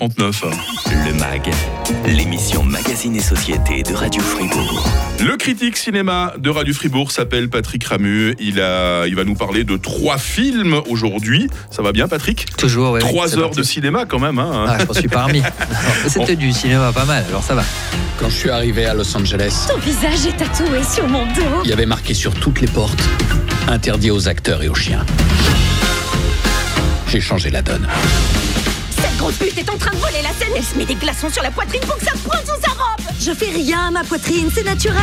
39. Le MAG, l'émission Magazine et Société de Radio Fribourg. Le critique cinéma de Radio Fribourg s'appelle Patrick Ramu. Il, a, il va nous parler de trois films aujourd'hui. Ça va bien, Patrick? Toujours, oui. Trois heures de cinéma quand même. Hein ah, je suis parmi. C'était du cinéma pas mal, alors ça va. Quand je suis arrivé à Los Angeles, ton visage est tatoué sur mon dos. Il y avait marqué sur toutes les portes interdit aux acteurs et aux chiens. J'ai changé la donne. Grosse pute est en train de voler la scène. Elle se met des glaçons sur la poitrine pour que ça pointe sous sa robe. Je fais rien ma poitrine, c'est naturel.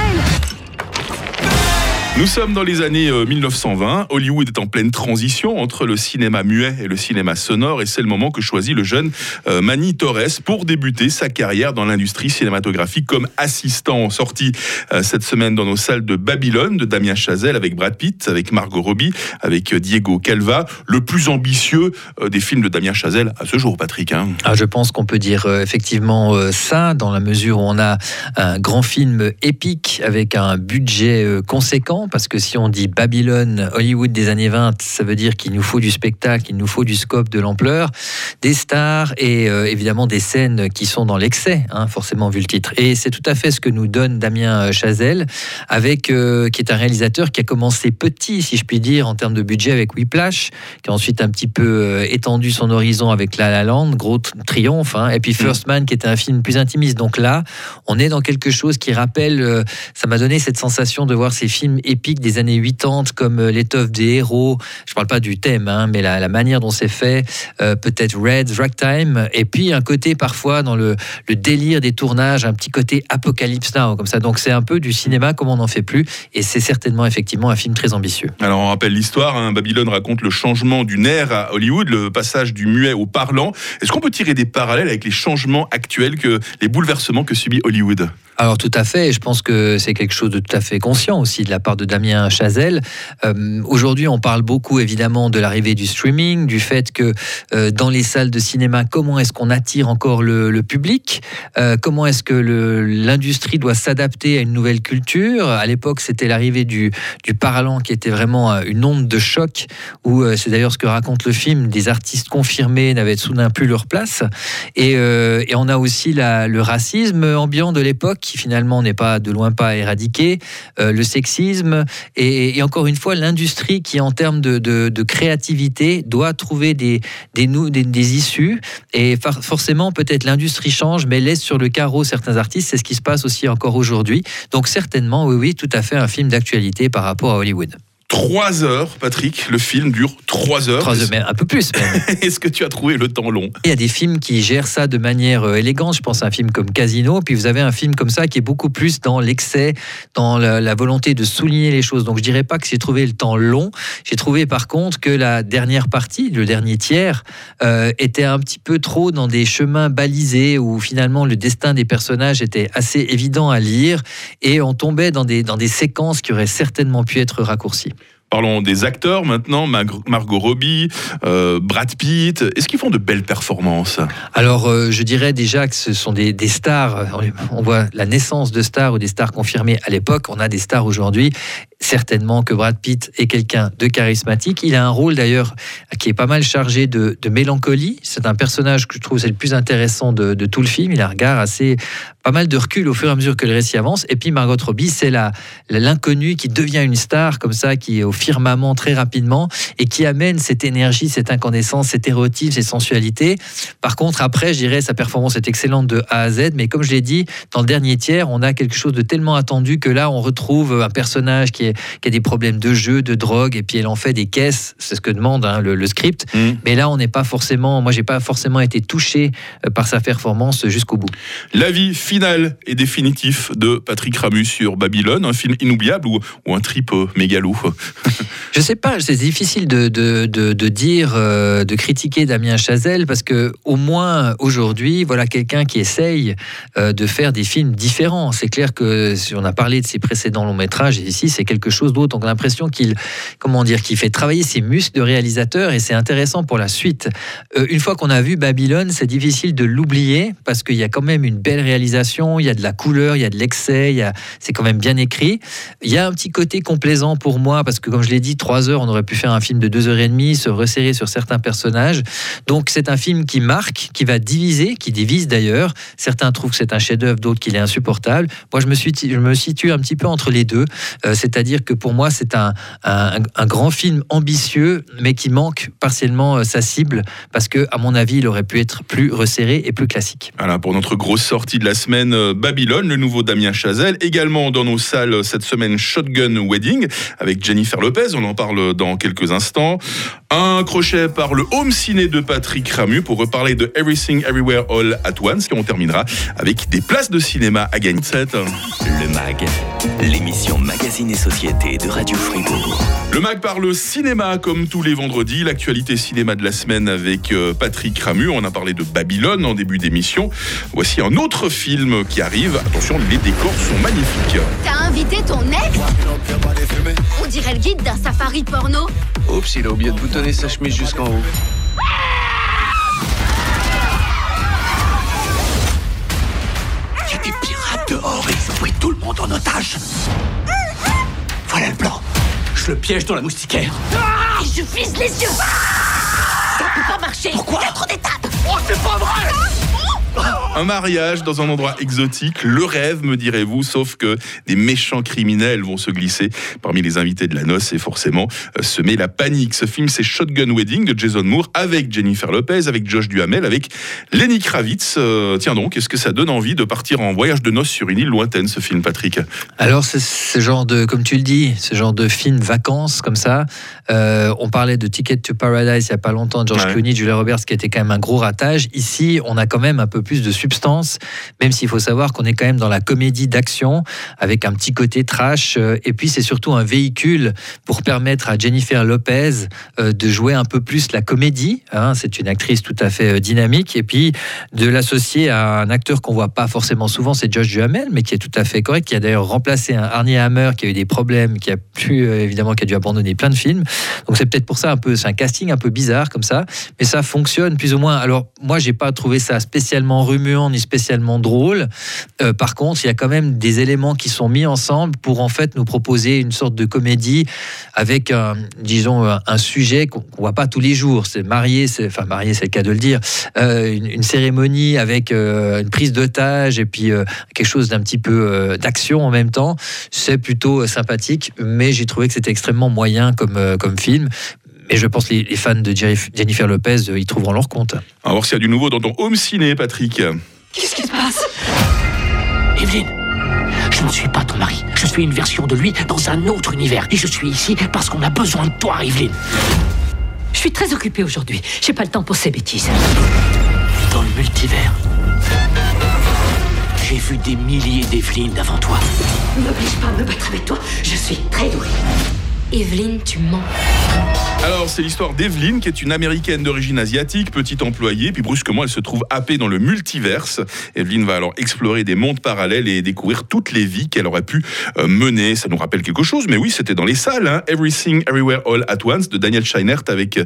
Nous sommes dans les années 1920. Euh, Hollywood est en pleine transition entre le cinéma muet et le cinéma sonore, et c'est le moment que choisit le jeune euh, Manny Torres pour débuter sa carrière dans l'industrie cinématographique comme assistant. Sorti euh, cette semaine dans nos salles de Babylone de Damien Chazelle avec Brad Pitt, avec Margot Robbie, avec Diego Calva, le plus ambitieux des films de Damien Chazelle à ce jour, Patrick. Hein. Ah, je pense qu'on peut dire effectivement ça, dans la mesure où on a un grand film épique avec un budget conséquent parce que si on dit Babylone, Hollywood des années 20, ça veut dire qu'il nous faut du spectacle, il nous faut du scope, de l'ampleur, des stars et euh, évidemment des scènes qui sont dans l'excès, hein, forcément vu le titre. Et c'est tout à fait ce que nous donne Damien Chazelle, avec, euh, qui est un réalisateur qui a commencé petit, si je puis dire, en termes de budget avec Whiplash, qui a ensuite un petit peu euh, étendu son horizon avec La La Land, gros triomphe, hein, et puis mm. First Man, qui était un film plus intimiste. Donc là, on est dans quelque chose qui rappelle, ça m'a donné cette sensation de voir ces films des années 80 comme euh, l'étoffe des héros. Je parle pas du thème, hein, mais la, manière dont c'est fait. Euh, peut-être Red, Ragtime. Et puis un côté parfois dans le, délire des tournages, un petit côté Apocalypse Now, comme ça. Donc c'est un peu du cinéma comme on n'en fait plus. Et c'est certainement effectivement un film très ambitieux. Alors on rappelle l'histoire. Hein. Babylone raconte le changement d'une ère à Hollywood, le passage du muet au parlant. Est-ce qu'on peut tirer des parallèles avec les changements actuels, que les bouleversements que subit Hollywood? Alors tout à fait, je pense que c'est quelque chose de tout à fait conscient aussi de la part de Damien Chazelle. Euh, aujourd'hui, on parle beaucoup évidemment de l'arrivée du streaming, du fait que euh, dans les salles de cinéma, comment est-ce qu'on attire encore le, public? Euh, Comment est-ce que l'industrie doit s'adapter à une nouvelle culture? À l'époque, c'était l'arrivée du, parlant qui était vraiment une onde de choc, où c'est d'ailleurs ce que raconte le film, des artistes confirmés n'avaient soudain plus leur place. Et, on a aussi le racisme ambiant de l'époque qui finalement n'est pas de loin pas éradiqué, le sexisme et, encore une fois l'industrie qui en termes de, créativité doit trouver des, des, issues et forcément peut-être l'industrie change mais laisse sur le carreau certains artistes, c'est ce qui se passe aussi encore aujourd'hui. Donc certainement oui oui tout à fait un film d'actualité par rapport à Hollywood. Trois heures, Patrick. Le film dure trois heures. Trois heures, mais un peu plus. Est-ce que tu as trouvé le temps long? Il y a des films qui gèrent ça de manière euh, élégante. Je pense à un film comme Casino. Puis vous avez un film comme ça qui est beaucoup plus dans l'excès, dans la, volonté de souligner les choses. Donc je dirais pas que j'ai trouvé le temps long. J'ai trouvé par contre que la dernière partie, le dernier tiers, euh, était un petit peu trop dans des chemins balisés où finalement le destin des personnages était assez évident à lire et on tombait dans des, dans des séquences qui auraient certainement pu être raccourcies. Parlons des acteurs maintenant, Margot Robbie, euh, Brad Pitt. Est-ce qu'ils font de belles performances? Alors, euh, je dirais déjà que ce sont des, stars. On voit la naissance de stars ou des stars confirmées à l'époque. On a des stars aujourd'hui. Certainement que Brad Pitt est quelqu'un de charismatique. Il a un rôle d'ailleurs qui est pas mal chargé de, mélancolie. C'est un personnage que je trouve c'est le plus intéressant de, tout le film. Il a un regard assez pas mal de recul au fur et à mesure que le récit avance. Et puis Margot Robbie, c'est l'inconnu qui devient une star comme ça, qui est au firmament très rapidement et qui amène cette énergie, cette incandescence, cette érotisme, cette sensualité. Par contre, après, je dirais, sa performance est excellente de A à Z, mais comme je l'ai dit, dans le dernier tiers, on a quelque chose de tellement attendu que là, on retrouve un personnage qui, est, qui a des problèmes de jeu, de drogue, et puis elle en fait des caisses, c'est ce que demande hein, le, script. Mm. Mais là, on n'est pas forcément, moi, j'ai pas forcément été touché euh, par sa performance jusqu'au bout. La vie final et définitif de Patrick Ramus sur Babylone, un film inoubliable ou, ou un trip euh, mégalo Je sais pas, c'est difficile de, de, de, dire, euh, de critiquer Damien Chazelle parce que au moins aujourd'hui, voilà quelqu'un qui essaye euh, de faire des films différents. C'est clair que si on a parlé de ses précédents longs métrages, ici c'est quelque chose d'autre. On a l'impression qu'il, comment dire, qu'il fait travailler ses muscles de réalisateur et c'est intéressant pour la suite. une fois qu'on a vu Babylone, c'est difficile de l'oublier parce qu'il y a quand même une belle réalisation il y a de la couleur, il y a de l'excès, c'est quand même bien écrit. Il y a un petit côté complaisant pour moi, parce que comme je l'ai dit, trois heures, on aurait pu faire un film de deux heures et demie, se resserrer sur certains personnages. Donc c'est un film qui marque, qui va diviser, qui divise d'ailleurs. Certains trouvent que c'est un chef-d'œuvre, d'autres qu'il est insupportable. Moi, je me, situe un petit peu entre les deux. Euh, c'est-à-dire que pour moi, c'est un, grand film ambitieux, mais qui manque partiellement euh, sa cible, parce que, à mon avis, il aurait pu être plus resserré et plus classique. Voilà pour notre grosse sortie de la euh, Babylone, le nouveau Damien Chazelle. Également dans nos salles cette semaine, Shotgun Wedding avec Jennifer Lopez. On en parle dans quelques instants. Un crochet par le home ciné de Patrick Ramu pour reparler de Everything Everywhere All at Once. Et on terminera avec des places de cinéma à gagner. Le MAG, l'émission Magazine et Société de Radio Fribourg. Le MAG parle cinéma comme tous les vendredis. L'actualité cinéma de la semaine avec euh, Patrick Ramu. On a parlé de Babylone en début d'émission. Voici un autre film qui arrive. Attention, les décors sont magnifiques. T'as invité ton ex On dirait le guide d'un safari porno. Oups, il a oublié de boutonner sa chemise jusqu'en haut. Il y a des pirates dehors et ils ont pris tout le monde en otage. Voilà le plan. Je le piège dans la moustiquaire. Ah, je vise les yeux. Ça peut pas marcher. Pourquoi Il y a trop d'étapes. Oh, c'est pas vrai Un mariage dans un endroit exotique, le rêve, me direz-vous, sauf que des méchants criminels vont se glisser parmi les invités de la noce et forcément euh, semer la panique. Ce film, c'est Shotgun Wedding de Jason Moore avec Jennifer Lopez, avec Josh Duhamel, avec Lenny Kravitz. Euh, tiens donc, est-ce que ça donne envie de partir en voyage de noces sur une île lointaine, ce film, Patrick Alors, c'est ce genre de, comme tu le dis, ce genre de film vacances comme ça. Euh, on parlait de Ticket to Paradise il n'y a pas longtemps, George Ouais. Clooney, Julia Roberts, qui était quand même un gros ratage. Ici, on a quand même un peu plus de même s'il faut savoir qu'on est quand même dans la comédie d'action, avec un petit côté trash. euh, Et puis, c'est surtout un véhicule pour permettre à Jennifer Lopez euh, de jouer un peu plus la comédie. hein. C'est une actrice tout à fait euh, dynamique. Et puis, de l'associer à un acteur qu'on voit pas forcément souvent, c'est Josh Duhamel, mais qui est tout à fait correct, qui a d'ailleurs remplacé un Arnie Hammer qui a eu des problèmes, qui a pu évidemment qui a dû abandonner plein de films. Donc c'est peut-être pour ça un peu, c'est un casting un peu bizarre comme ça, mais ça fonctionne plus ou moins. Alors moi j'ai pas trouvé ça spécialement ni spécialement drôle. Euh, par contre, il y a quand même des éléments qui sont mis ensemble pour en fait nous proposer une sorte de comédie avec un, disons un, un sujet qu'on voit pas tous les jours. C'est marié, c'est enfin marié, c'est le cas de le dire. Euh, une, cérémonie avec euh, une prise d'otage et puis euh, quelque chose d'un petit peu euh, d'action en même temps. C'est plutôt euh, sympathique, mais j'ai trouvé que c'était extrêmement moyen comme, euh, comme film. Mais je pense que les, les fans de Jennifer Lopez euh, y trouveront leur compte. On va voir s'il y a du nouveau dans ton home ciné, Patrick. Qu'est-ce qui se passe? Evelyne, je ne suis pas ton mari. Je suis une version de lui dans un autre univers. Et je suis ici parce qu'on a besoin de toi, Evelyne. Je suis très occupée aujourd'hui. J'ai pas le temps pour ces bêtises. Dans le multivers. J'ai vu des milliers d'Evelyne avant toi. N'oblige pas à me battre avec toi. Je suis très douée. Evelyne, tu mens. Alors, c'est l'histoire d'Evelyne, qui est une américaine d'origine asiatique, petite employée, puis brusquement, elle se trouve happée dans le multiverse. Evelyne va alors explorer des mondes parallèles et découvrir toutes les vies qu'elle aurait pu euh, mener. Ça nous rappelle quelque chose, mais oui, c'était dans les salles. hein. Everything, Everywhere, All at Once de Daniel Scheinert avec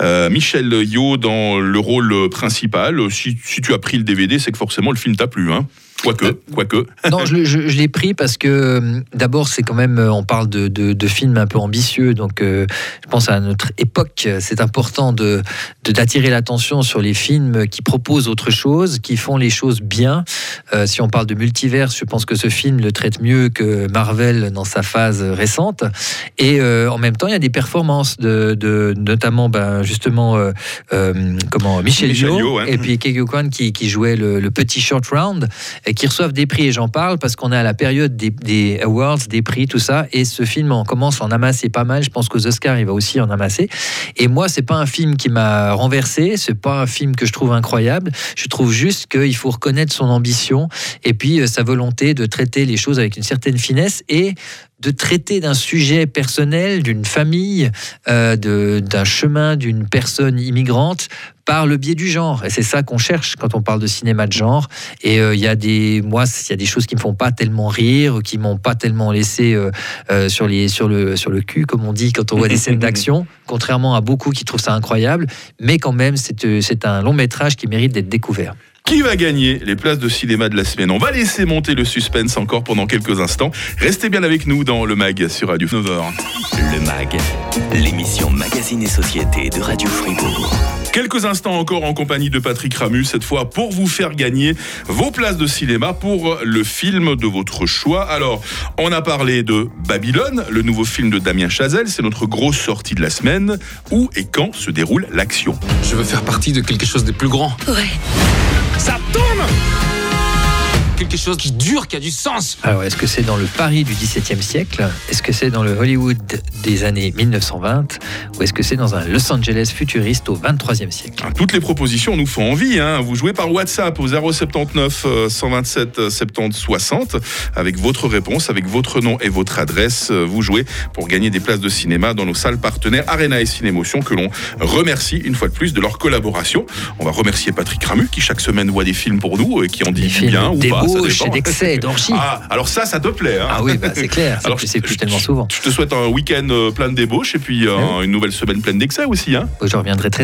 euh, Michel Yeoh dans le rôle principal. Si, si tu as pris le DVD, c'est que forcément le film t'a plu. Hein. Quoique, quoique. Non, je, le- je- je l'ai pris parce que euh, d'abord, c'est quand même, euh, on parle de, de- de films un peu ambitieux, donc euh, je pense à notre époque, c'est important de d'attirer l'attention sur les films qui proposent autre chose, qui font les choses bien. Euh, si on parle de multivers, je pense que ce film le traite mieux que Marvel dans sa phase récente. Et euh, en même temps, il y a des performances de, de- notamment, ben, justement, euh, euh, comment Michel, Michel et puis Kege Kwan qui, qui jouait le, le petit short round et qui reçoivent des prix. Et j'en parle parce qu'on est à la période des, awards, des prix, tout ça. Et ce film, on commence à en amasser pas mal. Je pense qu'aux Oscars, il va aussi en amasser. Et moi, c'est pas un film qui m'a renversé. C'est pas un film que je trouve incroyable. Je trouve juste qu'il faut reconnaître son ambition et puis euh, sa volonté de traiter les choses avec une certaine finesse et de traiter d'un sujet personnel, d'une famille, euh, de- d'un chemin, d'une personne immigrante par le biais du genre. Et c'est ça qu'on cherche quand on parle de cinéma de genre. Et euh, il y a des, moi, il y a des choses qui me font pas tellement rire, qui m'ont pas tellement laissé euh, sur les, sur le, sur le cul, comme on dit quand on voit des scènes d'action. Contrairement à beaucoup qui trouvent ça incroyable, mais quand même, c'est, c'est un long métrage qui mérite d'être découvert. Qui va gagner les places de cinéma de la semaine? On va laisser monter le suspense encore pendant quelques instants. Restez bien avec nous dans le MAG sur Radio 9h. Le MAG, l'émission Magazine et Société de Radio Fribourg. Quelques instants encore en compagnie de Patrick Ramu, cette fois pour vous faire gagner vos places de cinéma pour le film de votre choix. Alors, on a parlé de Babylone, le nouveau film de Damien Chazelle, c'est notre grosse sortie de la semaine. Où et quand se déroule l'action? Je veux faire partie de quelque chose de plus grand. Ouais. Ça tourne Quelque chose qui dure, qui a du sens. Alors, est-ce que c'est dans le Paris du XVIIe siècle? Est-ce que c'est dans le Hollywood des années 1920 Ou est-ce que c'est dans un Los Angeles futuriste au 23e siècle? Hein, Toutes les propositions nous font envie. hein. Vous jouez par WhatsApp au 079 euh, 127 euh, 70 60 avec votre réponse, avec votre nom et votre adresse. Euh, Vous jouez pour gagner des places de cinéma dans nos salles partenaires Arena et Cinémotion que l'on remercie une fois de plus de leur collaboration. On va remercier Patrick Ramu qui chaque semaine voit des films pour nous et qui en dit Des du films bien ou pas. Et d'excès, d'orgie. Ah, alors ça, ça te plaît. hein. Ah oui, bah, c'est clair. Alors, c'est plus tellement souvent. Je te souhaite un week-end euh, plein de débauches et puis euh, Ouais. une nouvelle semaine pleine d'excès aussi. Hein. Je reviendrai très